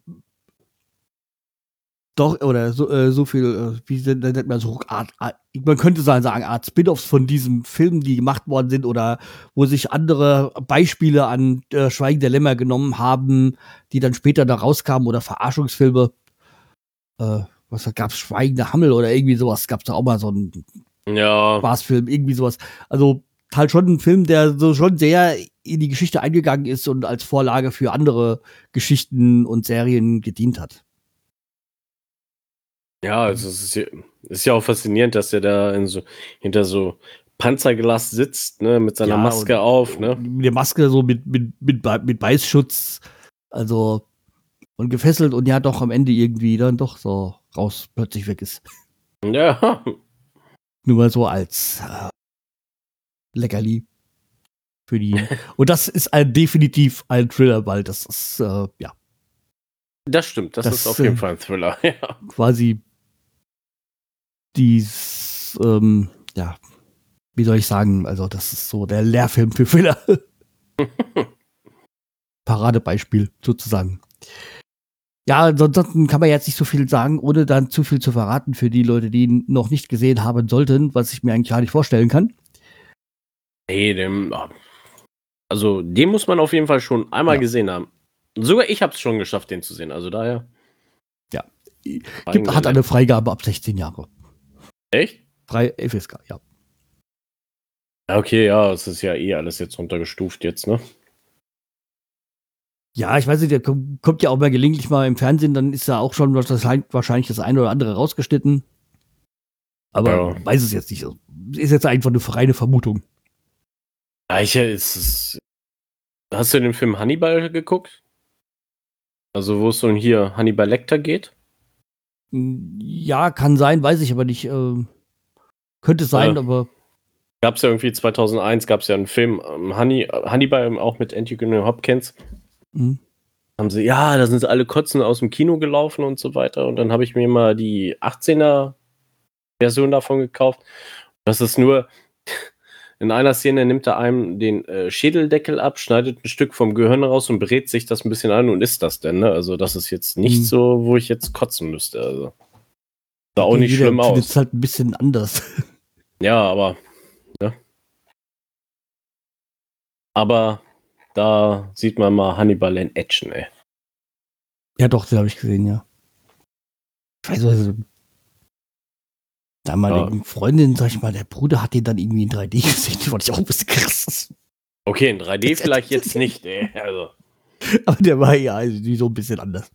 doch, oder so, äh, so viel, äh, wie nennt man so, Art, Art, man könnte sagen, sagen, Art Spin-offs von diesem Film, die gemacht worden sind oder wo sich andere Beispiele an äh, Schweigen der Lämmer genommen haben, die dann später da rauskamen oder Verarschungsfilme. Äh, was gab's, Schweigende Hammel oder irgendwie sowas, gab's da auch mal so einen Ja. Spaßfilm, irgendwie sowas. Also halt schon ein Film, der so schon sehr in die Geschichte eingegangen ist und als Vorlage für andere Geschichten und Serien gedient hat. Ja, also es ist ja, ist ja auch faszinierend, dass er da so, hinter so Panzerglas sitzt, ne, mit seiner Ja, Maske und- auf, ne? Mit der Maske so mit, mit, mit, mit Beißschutz, also und gefesselt und ja doch am Ende irgendwie dann doch so raus plötzlich weg ist. Ja. Nur mal so als äh, Leckerli für die. und das ist ein, definitiv ein Thriller, weil das ist äh, ja Das stimmt, das, Das, ist auf jeden äh, Fall ein Thriller, ja. quasi dies, ähm, ja, wie soll ich sagen, also das ist so der Lehrfilm für Thriller. Paradebeispiel sozusagen. Ja, ansonsten kann man jetzt nicht so viel sagen, ohne dann zu viel zu verraten für die Leute, die ihn noch nicht gesehen haben sollten, was ich mir eigentlich gar nicht vorstellen kann. Nee, dem, also den muss man auf jeden Fall schon einmal Ja. gesehen haben. Sogar ich habe es schon geschafft, den zu sehen. Also daher. Ja. Gibt, hat eine Freigabe ab 16 Jahre. Echt? Frei FSK, ja. Ja, Okay, ja, es ist ja eh alles jetzt runtergestuft jetzt, ne? Ja, ich weiß nicht, der kommt, ja auch mal gelegentlich mal im Fernsehen, dann ist ja auch schon wahrscheinlich wahrscheinlich das eine oder andere rausgeschnitten. Aber Ja. weiß es jetzt nicht. Ist jetzt einfach eine reine Vermutung. Ja, ich, es ist, hast du den Film Hannibal geguckt? Also, wo es so hier Hannibal Lecter geht? Ja, kann sein, weiß ich aber nicht. Ähm, könnte sein, Ja. aber Gab es ja irgendwie 2001, gab es ja einen Film, ähm, Honey, Hannibal, auch mit Anthony Hopkins. Mhm. Haben sie, ja, da sind sie alle kotzen aus dem Kino gelaufen und so weiter. Und dann habe ich mir mal die 18er Version davon gekauft. Das ist nur, in einer Szene nimmt er einem den äh, Schädeldeckel ab, schneidet ein Stück vom Gehirn raus und berät sich das ein bisschen an und isst das denn, ne? Also, das ist jetzt nicht mhm. so, wo ich jetzt kotzen müsste. Also. Sah auch nicht schlimm aus. Das ist halt ein bisschen anders. Ja, aber Aber da sieht man mal Hannibal in Action, ey. Ja, doch, den habe ich gesehen, ja. Ich weiß also, damaligen ja. Freundin, sag ich mal, der Bruder hat den dann irgendwie in 3D gesehen. Die fand ich auch ein bisschen krass. Okay, in 3D vielleicht jetzt nicht, ey. Also. Aber der war ja also so ein bisschen anders.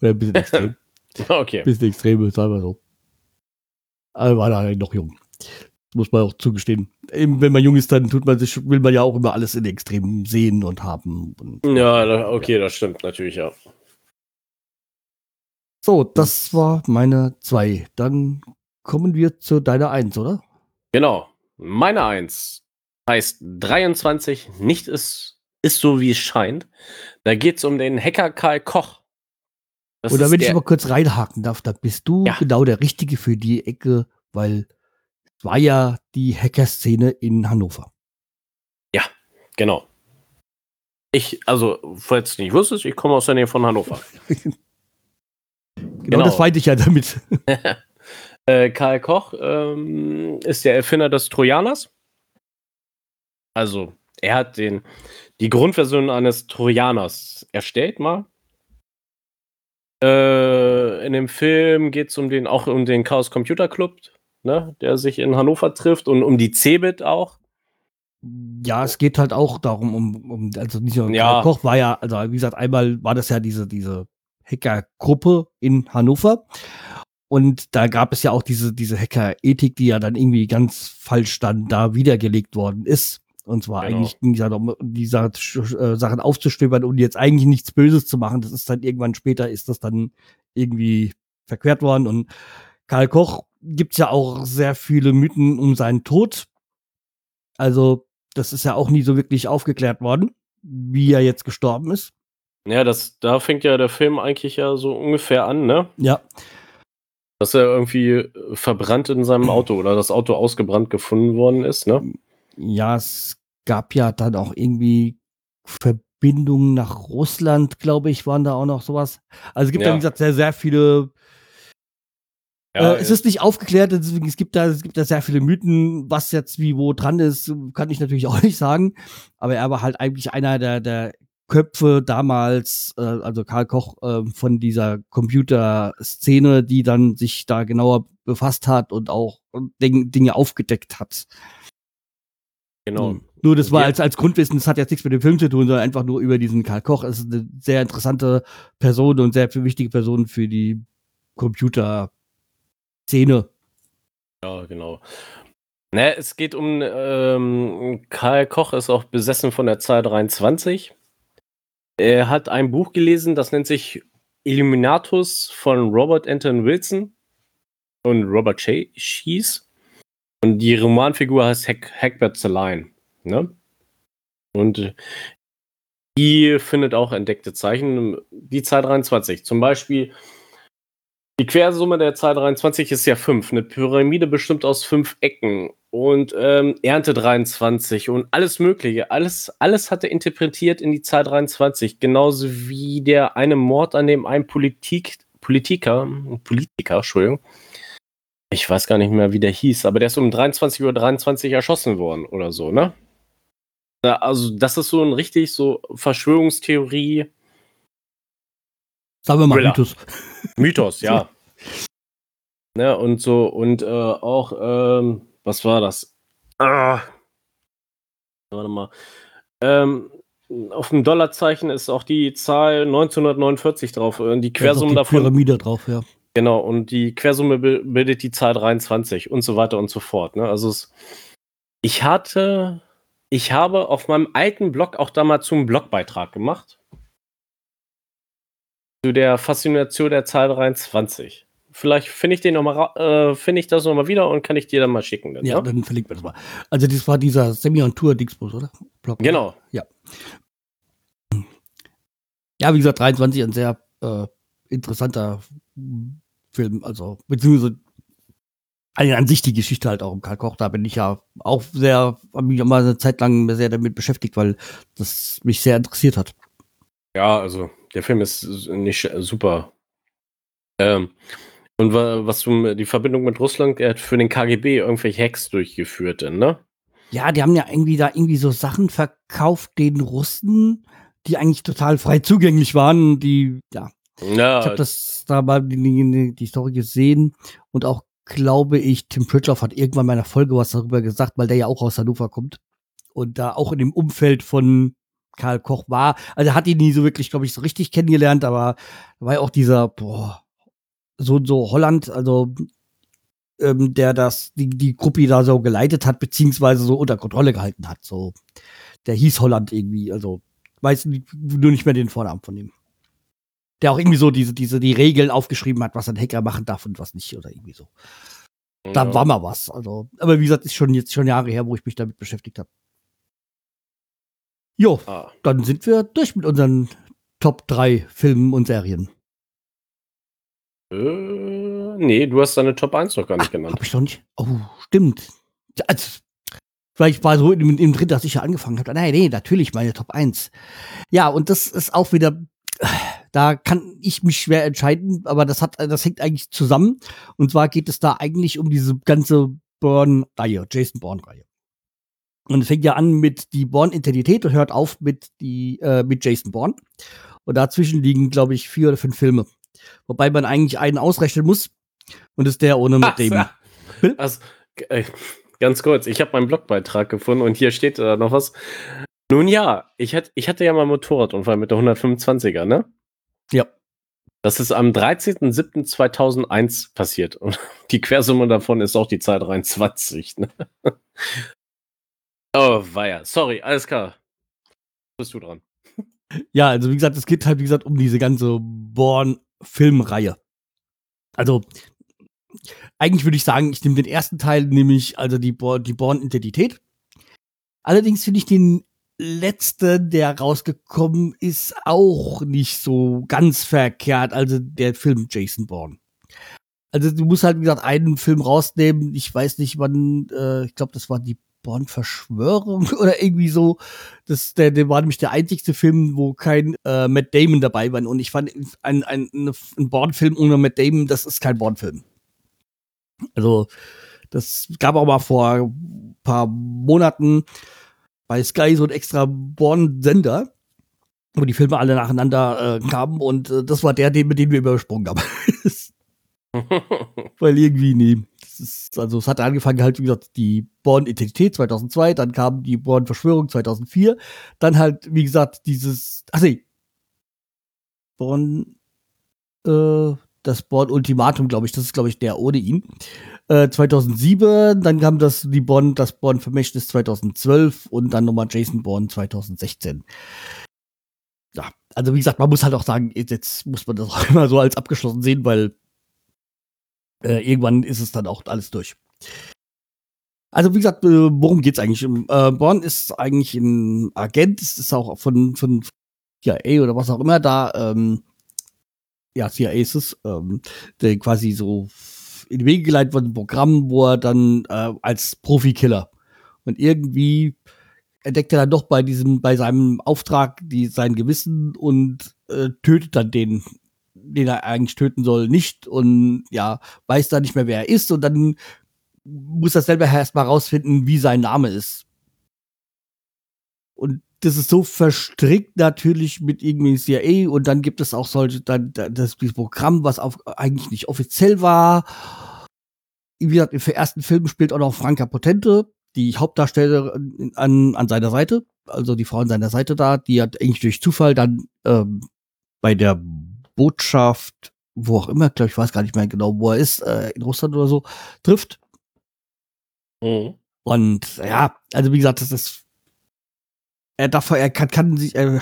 Oder ein bisschen extrem. okay. Ein bisschen extrem, sagen wir so. Aber war da noch jung muss man auch zugestehen. Eben, wenn man jung ist, dann tut man sich, will man ja auch immer alles in Extremen sehen und haben. Und, ja, okay, ja. das stimmt natürlich, ja. So, das war meine zwei. Dann kommen wir zu deiner Eins, oder? Genau. Meine Eins heißt 23, nicht ist, ist so, wie es scheint. Da geht es um den Hacker Karl Koch. Das Oder wenn ich aber kurz reinhaken darf, da bist du ja. genau der Richtige für die Ecke, weil war ja die Hacker-Szene in Hannover. Ja, genau. Ich, also, falls du nicht wusstest, ich komme aus der Nähe von Hannover. genau, genau, das meinte ich ja damit. äh, Karl Koch ähm, ist der Erfinder des Trojaners. Also, er hat den, die Grundversion eines Trojaners erstellt mal. Äh, in dem Film geht es um den, auch um den Chaos Computer Club ne, der sich in Hannover trifft und um die Cebit auch. Ja, es geht halt auch darum, um, um also nicht nur ja. Koch war ja, also wie gesagt, einmal war das ja diese, diese Hackergruppe in Hannover. Und da gab es ja auch diese, diese Hacker-Ethik, die ja dann irgendwie ganz falsch dann da wiedergelegt worden ist. Und zwar genau. eigentlich ging es ja darum, diese äh, Sachen aufzustöbern und jetzt eigentlich nichts Böses zu machen. Das ist dann irgendwann später, ist das dann irgendwie verquert worden. Und Karl Koch gibt es ja auch sehr viele Mythen um seinen Tod. Also, das ist ja auch nie so wirklich aufgeklärt worden, wie er jetzt gestorben ist. Ja, das, da fängt ja der Film eigentlich ja so ungefähr an, ne? Ja. Dass er irgendwie verbrannt in seinem Auto oder das Auto ausgebrannt gefunden worden ist, ne? Ja, es gab ja dann auch irgendwie Verbindungen nach Russland, glaube ich, waren da auch noch sowas. Also es gibt ja, ja wie gesagt, sehr, sehr viele ja, äh, es ist nicht aufgeklärt, deswegen es gibt da es gibt da sehr viele Mythen, was jetzt wie wo dran ist, kann ich natürlich auch nicht sagen. Aber er war halt eigentlich einer der der Köpfe damals, äh, also Karl Koch äh, von dieser Computerszene, die dann sich da genauer befasst hat und auch Ding, Dinge aufgedeckt hat. Genau. Hm. Nur das war als, als Grundwissen, das hat jetzt nichts mit dem Film zu tun, sondern einfach nur über diesen Karl Koch. Es ist eine sehr interessante Person und sehr wichtige Person für die Computer Szene. Ja, genau. Ne, es geht um ähm, Karl Koch ist auch besessen von der Zahl 23. Er hat ein Buch gelesen, das nennt sich Illuminatus von Robert Anton Wilson und Robert Shees. Und die Romanfigur heißt Hack Hackbert Celine. Ne? Und die findet auch entdeckte Zeichen. Die Zahl 23. Zum Beispiel die Quersumme der Zahl 23 ist ja 5. Eine Pyramide bestimmt aus fünf Ecken und ähm, Ernte 23 und alles Mögliche. Alles, alles hat er interpretiert in die Zahl 23. Genauso wie der eine Mord an dem einen Politik, Politiker, Politiker, Entschuldigung. Ich weiß gar nicht mehr, wie der hieß, aber der ist um 23.23 Uhr 23 erschossen worden oder so, ne? Also, das ist so ein richtig so Verschwörungstheorie Sagen wir mal Thriller. Mythos. Mythos, ja. Ne, und so, und äh, auch, ähm, was war das? Ah. Warte mal. Ähm, auf dem Dollarzeichen ist auch die Zahl 1949 drauf. Äh, die Quersumme die davon. Pyramide drauf, ja. Genau, und die Quersumme bildet die Zahl 23 und so weiter und so fort. Ne? Also es, ich hatte, ich habe auf meinem alten Blog auch damals einen Blogbeitrag gemacht zu der Faszination der Zahl 23. vielleicht finde ich den noch mal, äh, finde ich das nochmal wieder und kann ich dir dann mal schicken. Dann, ja, ne? dann verlinkt man das mal. Also das war dieser Semi-on-Tour-Dingsbus, oder? Blog, genau. Ja. Ja, wie gesagt, 23 ein sehr äh, interessanter Film, also beziehungsweise eine an sich die Geschichte halt auch im Karl Koch, da bin ich ja auch sehr, habe mich auch mal eine Zeit lang sehr damit beschäftigt, weil das mich sehr interessiert hat. Ja, also der Film ist nicht super. Ähm, und was du die Verbindung mit Russland, er hat für den KGB irgendwelche Hacks durchgeführt, ne? Ja, die haben ja irgendwie da irgendwie so Sachen verkauft den Russen, die eigentlich total frei zugänglich waren, die, ja. ja. Ich habe das da mal die, die, die Story gesehen und auch glaube ich, Tim Pritchoff hat irgendwann mal in einer Folge was darüber gesagt, weil der ja auch aus Hannover kommt und da auch in dem Umfeld von Karl Koch war. Also hat ihn nie so wirklich, glaube ich, so richtig kennengelernt, aber da war ja auch dieser, boah, so, so Holland, also ähm, der das, die, die Gruppe da so geleitet hat, beziehungsweise so unter Kontrolle gehalten hat. So, der hieß Holland irgendwie, also weiß nur nicht mehr den Vornamen von ihm. Der auch irgendwie so diese, diese, die Regeln aufgeschrieben hat, was ein Hacker machen darf und was nicht, oder irgendwie so. Ja. Da war mal was. Also, aber wie gesagt, ist schon jetzt schon Jahre her, wo ich mich damit beschäftigt habe. Jo, ah. dann sind wir durch mit unseren Top 3 Filmen und Serien. Äh, nee, du hast deine Top 1 noch gar nicht Ach, genannt. Hab ich doch nicht. Oh, stimmt. Also, vielleicht war so im, im Dritten, dass ich ja angefangen habe. Nein, nee, natürlich meine Top 1. Ja, und das ist auch wieder, da kann ich mich schwer entscheiden, aber das hat, das hängt eigentlich zusammen. Und zwar geht es da eigentlich um diese ganze Bourne-Reihe, Jason Bourne-Reihe. Und es fängt ja an mit die Bourne-Identität und hört auf mit die, äh, mit Jason Bourne. Und dazwischen liegen, glaube ich, vier oder fünf Filme. Wobei man eigentlich einen ausrechnen muss. Und ist der ohne Matt Damon. Also, äh, ganz kurz, ich habe meinen Blogbeitrag gefunden und hier steht da noch was. Nun ja, ich, hat, ich hatte ja mal einen Motorradunfall mit der 125er, ne? Ja. Das ist am 13.07.2001 passiert. Und die Quersumme davon ist auch die Zahl 23. Ne? Oh, weia. Sorry, alles klar. Bist du dran. Ja, also wie gesagt, es geht halt, wie gesagt, um diese ganze Born-Filmreihe. Also, eigentlich würde ich sagen, ich nehme den ersten Teil, nämlich also die, die Born-Identität. Allerdings finde ich den letzten, der rausgekommen ist, auch nicht so ganz verkehrt. Also der Film Jason Bourne. Also du musst halt, wie gesagt, einen Film rausnehmen. Ich weiß nicht, wann, äh, ich glaube, das war die Born-Verschwörung oder irgendwie so. Das, der, der war nämlich der einzigste Film, wo kein äh, Matt Damon dabei war. Und ich fand, ein, ein, ein Born-Film ohne Matt Damon, das ist kein Born-Film. Also, das gab auch mal vor ein paar Monaten bei Sky so ein extra Born-Sender, wo die Filme alle nacheinander äh, kamen und äh, das war der, den, mit dem wir übersprungen haben. Weil irgendwie, nee. Ist, also es hat angefangen halt, wie gesagt, die Born-Identität 2002, dann kam die Born-Verschwörung 2004, dann halt, wie gesagt, dieses, ach nee, Born, äh, das Born-Ultimatum, glaube ich, das ist, glaube ich, der ohne ihn. Äh, 2007, dann kam das, die Born, das Born-Vermächtnis 2012 und dann nochmal Jason Born 2016 ja, also wie gesagt, man muss halt auch sagen, jetzt muss man das auch immer so als abgeschlossen sehen, weil äh, irgendwann ist es dann auch alles durch. Also wie gesagt, äh, worum geht's eigentlich? Äh, Born ist eigentlich ein Agent, ist auch von, von CIA oder was auch immer da, ähm, ja, CIA ist es, ähm, der quasi so in die Wege geleitet wird, ein Programm, wo er dann äh, als Profikiller und irgendwie entdeckt er dann doch bei diesem, bei seinem Auftrag die, sein Gewissen und äh, tötet dann den den er eigentlich töten soll, nicht und ja, weiß da nicht mehr, wer er ist und dann muss er selber erstmal rausfinden, wie sein Name ist. Und das ist so verstrickt natürlich mit irgendwie CIA und dann gibt es auch solche, dann das, das Programm, was auf, eigentlich nicht offiziell war. Wie gesagt, im ersten Film spielt auch noch Franka Potente, die Hauptdarstellerin an, an seiner Seite, also die Frau an seiner Seite da, die hat eigentlich durch Zufall dann ähm, bei der Botschaft, wo auch immer, glaube ich, weiß gar nicht mehr genau, wo er ist, äh, in Russland oder so, trifft. Mhm. Und ja, also wie gesagt, das ist er darf, er kann, kann sich, er,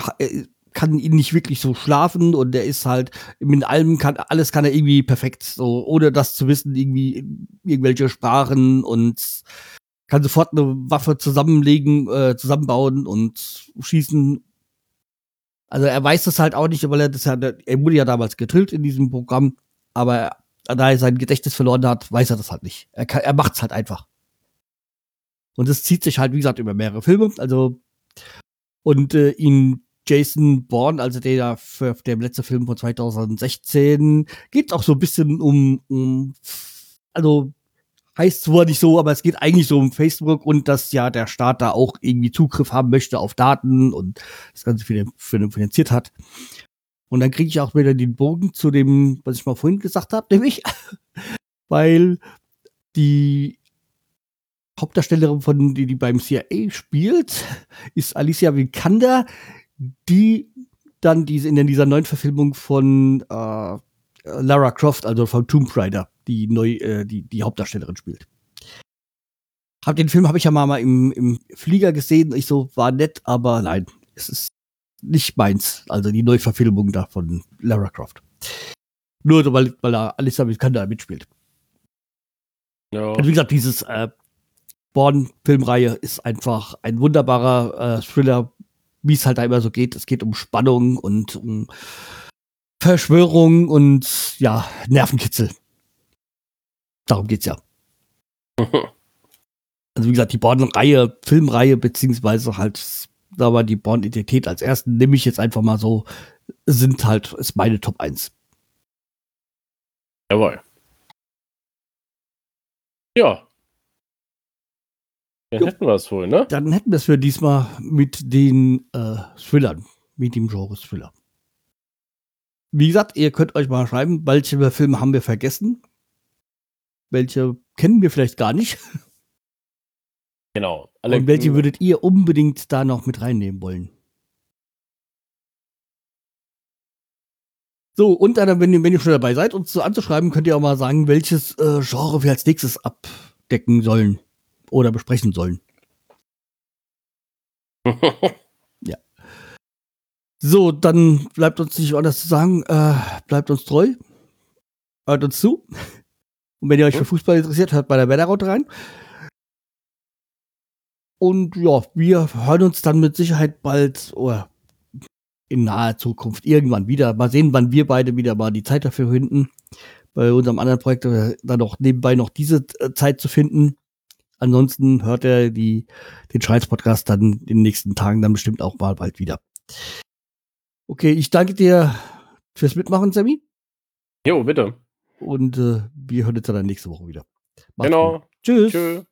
kann ihn nicht wirklich so schlafen und der ist halt mit allem kann alles kann er irgendwie perfekt so ohne das zu wissen irgendwie irgendwelche Sprachen und kann sofort eine Waffe zusammenlegen äh, zusammenbauen und schießen also er weiß das halt auch nicht weil er das ja er wurde ja damals getrillt in diesem Programm aber da er sein Gedächtnis verloren hat weiß er das halt nicht. Er kann, er macht's halt einfach. Und es zieht sich halt wie gesagt über mehrere Filme. Also und äh, ihn Jason Bourne, also der für der letzte Film von 2016, geht auch so ein bisschen um, um also heißt zwar nicht so, aber es geht eigentlich so um Facebook und dass ja der Staat da auch irgendwie Zugriff haben möchte auf Daten und das Ganze finanziert hat. Und dann kriege ich auch wieder den Bogen zu dem, was ich mal vorhin gesagt habe, nämlich, weil die Hauptdarstellerin von, die, die beim CIA spielt, ist Alicia Vikander, die dann diese in dieser neuen Verfilmung von äh, Lara Croft, also von Tomb Raider, die neu, äh, die, die Hauptdarstellerin spielt. Hab den Film habe ich ja mal, mal im, im Flieger gesehen. Ich so, war nett, aber nein, es ist nicht meins. Also die Neuverfilmung da von Lara Croft. Nur weil, weil da Alicia Vikander mitspielt. Ja. Und wie gesagt, dieses äh, Born-Filmreihe ist einfach ein wunderbarer äh, Thriller, wie es halt da immer so geht. Es geht um Spannung und um Verschwörung und ja, Nervenkitzel. Darum geht's ja. also wie gesagt, die Born-Reihe, Filmreihe, beziehungsweise halt, da war die Born-Identität als ersten, nehme ich jetzt einfach mal so, sind halt, ist meine Top 1. Jawohl. Ja, dann jo. hätten wir es wohl, ne? Dann hätten wir es für diesmal mit den äh, Thrillern, mit dem Genre Thriller. Wie gesagt, ihr könnt euch mal schreiben, welche Filme haben wir vergessen? Welche kennen wir vielleicht gar nicht? Genau. Alle Und welche würdet ihr unbedingt da noch mit reinnehmen wollen? So, und dann, wenn ihr, wenn ihr schon dabei seid, uns so anzuschreiben, könnt ihr auch mal sagen, welches äh, Genre wir als nächstes abdecken sollen oder besprechen sollen. ja. So, dann bleibt uns nicht anders zu sagen. Äh, bleibt uns treu. Hört uns zu. Und wenn ihr euch für Fußball interessiert, hört bei der Wetterraute rein. Und ja, wir hören uns dann mit Sicherheit bald oder in naher Zukunft irgendwann wieder. Mal sehen, wann wir beide wieder mal die Zeit dafür finden. Bei unserem anderen Projekt äh, dann noch nebenbei noch diese äh, Zeit zu finden. Ansonsten hört er die, den Schweiz-Podcast dann in den nächsten Tagen dann bestimmt auch mal bald wieder. Okay, ich danke dir fürs Mitmachen, Sammy. Jo, bitte. Und äh, wir hören uns dann nächste Woche wieder. Macht's genau. Gut. Tschüss. Tschüss.